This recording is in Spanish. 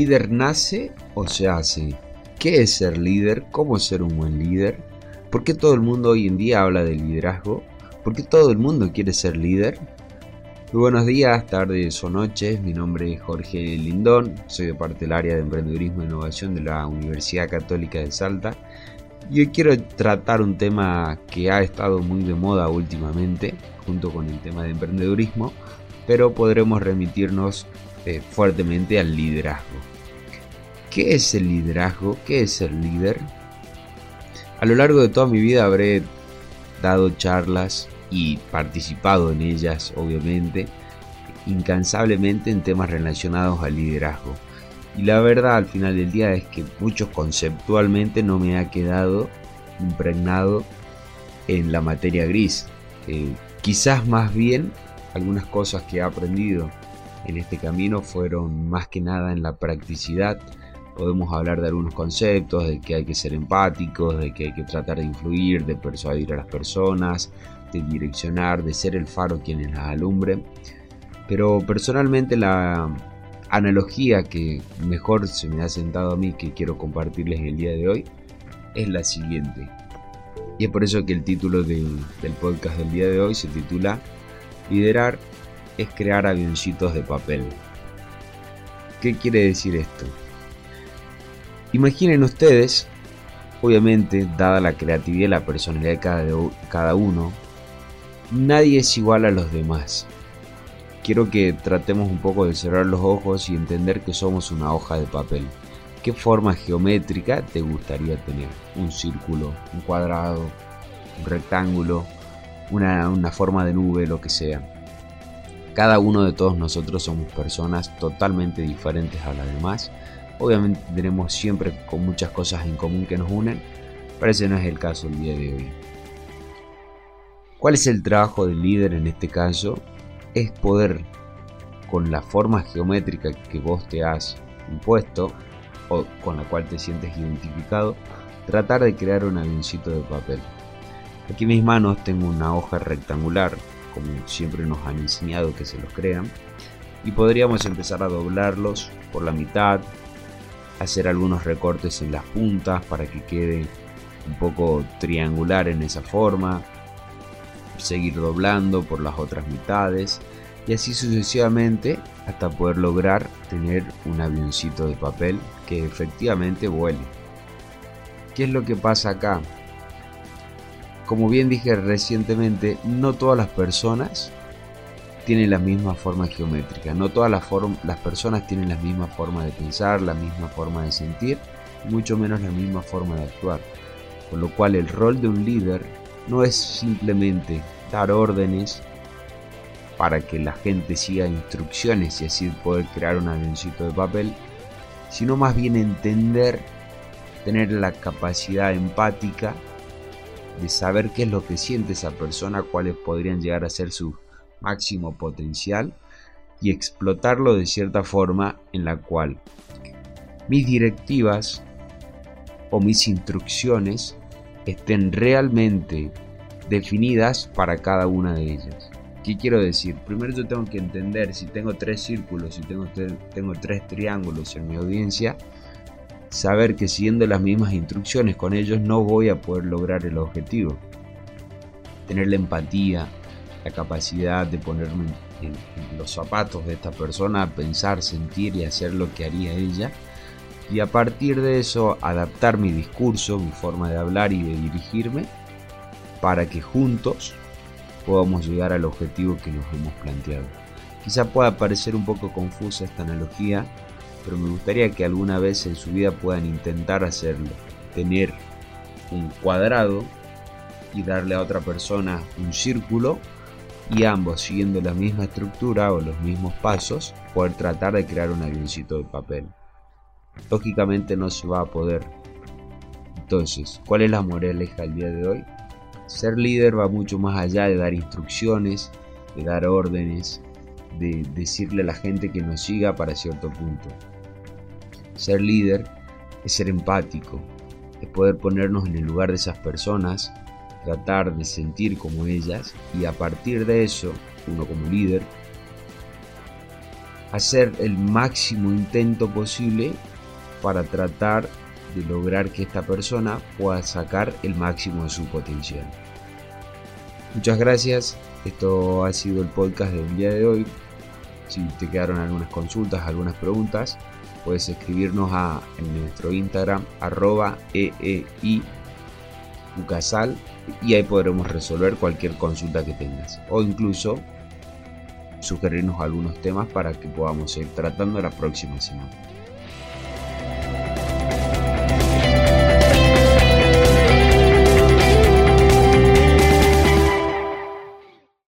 líder nace o se hace? ¿Qué es ser líder? ¿Cómo ser un buen líder? ¿Por qué todo el mundo hoy en día habla de liderazgo? ¿Por qué todo el mundo quiere ser líder? Muy buenos días, tardes o noches. Mi nombre es Jorge Lindón. Soy de parte del área de emprendedurismo e innovación de la Universidad Católica de Salta. Y hoy quiero tratar un tema que ha estado muy de moda últimamente, junto con el tema de emprendedurismo, pero podremos remitirnos eh, fuertemente al liderazgo. ¿Qué es el liderazgo? ¿Qué es ser líder? A lo largo de toda mi vida habré dado charlas y participado en ellas, obviamente, incansablemente en temas relacionados al liderazgo. Y la verdad al final del día es que mucho conceptualmente no me ha quedado impregnado en la materia gris. Eh, quizás más bien algunas cosas que he aprendido en este camino fueron más que nada en la practicidad. Podemos hablar de algunos conceptos, de que hay que ser empáticos, de que hay que tratar de influir, de persuadir a las personas, de direccionar, de ser el faro quienes las alumbre. Pero personalmente la analogía que mejor se me ha sentado a mí, que quiero compartirles el día de hoy, es la siguiente. Y es por eso que el título del, del podcast del día de hoy se titula Liderar es crear avioncitos de papel. ¿Qué quiere decir esto? Imaginen ustedes, obviamente, dada la creatividad y la personalidad de cada, cada uno, nadie es igual a los demás. Quiero que tratemos un poco de cerrar los ojos y entender que somos una hoja de papel. ¿Qué forma geométrica te gustaría tener? ¿Un círculo, un cuadrado, un rectángulo, una, una forma de nube, lo que sea? Cada uno de todos nosotros somos personas totalmente diferentes a las demás. Obviamente tenemos siempre con muchas cosas en común que nos unen, pero ese no es el caso el día de hoy. ¿Cuál es el trabajo del líder en este caso? Es poder, con la forma geométrica que vos te has impuesto o con la cual te sientes identificado, tratar de crear un avioncito de papel. Aquí en mis manos tengo una hoja rectangular como siempre nos han enseñado que se los crean. Y podríamos empezar a doblarlos por la mitad, hacer algunos recortes en las puntas para que quede un poco triangular en esa forma, seguir doblando por las otras mitades y así sucesivamente hasta poder lograr tener un avioncito de papel que efectivamente vuele. ¿Qué es lo que pasa acá? como bien dije recientemente, no todas las personas tienen la misma forma geométrica, no todas las, las personas tienen la misma forma de pensar, la misma forma de sentir, mucho menos la misma forma de actuar. Con lo cual el rol de un líder no es simplemente dar órdenes para que la gente siga instrucciones y así poder crear un avioncito de papel, sino más bien entender, tener la capacidad empática de saber qué es lo que siente esa persona, cuáles podrían llegar a ser su máximo potencial y explotarlo de cierta forma en la cual mis directivas o mis instrucciones estén realmente definidas para cada una de ellas. ¿Qué quiero decir? Primero yo tengo que entender si tengo tres círculos, si tengo, tengo tres triángulos en mi audiencia, saber que siguiendo las mismas instrucciones con ellos no voy a poder lograr el objetivo. Tener la empatía, la capacidad de ponerme en, los zapatos de esta persona, pensar, sentir y hacer lo que haría ella. Y a partir de eso adaptar mi discurso, mi forma de hablar y de dirigirme para que juntos podamos llegar al objetivo que nos hemos planteado. Quizá pueda parecer un poco confusa esta analogía, pero me gustaría que alguna vez en su vida puedan intentar hacerlo. Tener un cuadrado y darle a otra persona un círculo y ambos siguiendo la misma estructura o los mismos pasos poder tratar de crear un avioncito de papel. Lógicamente no se va a poder. Entonces, ¿cuál es la moraleja el día de hoy? Ser líder va mucho más allá de dar instrucciones, de dar órdenes, de decirle a la gente que nos siga para cierto punto. Ser líder es ser empático, es poder ponernos en el lugar de esas personas, tratar de sentir como ellas y a partir de eso, uno como líder, hacer el máximo intento posible para tratar de lograr que esta persona pueda sacar el máximo de su potencial. Muchas gracias, esto ha sido el podcast del día de hoy. Si te quedaron algunas consultas, algunas preguntas, puedes escribirnos a, en nuestro Instagram arroba eei y ahí podremos resolver cualquier consulta que tengas o incluso sugerirnos algunos temas para que podamos ir tratando la próxima semana.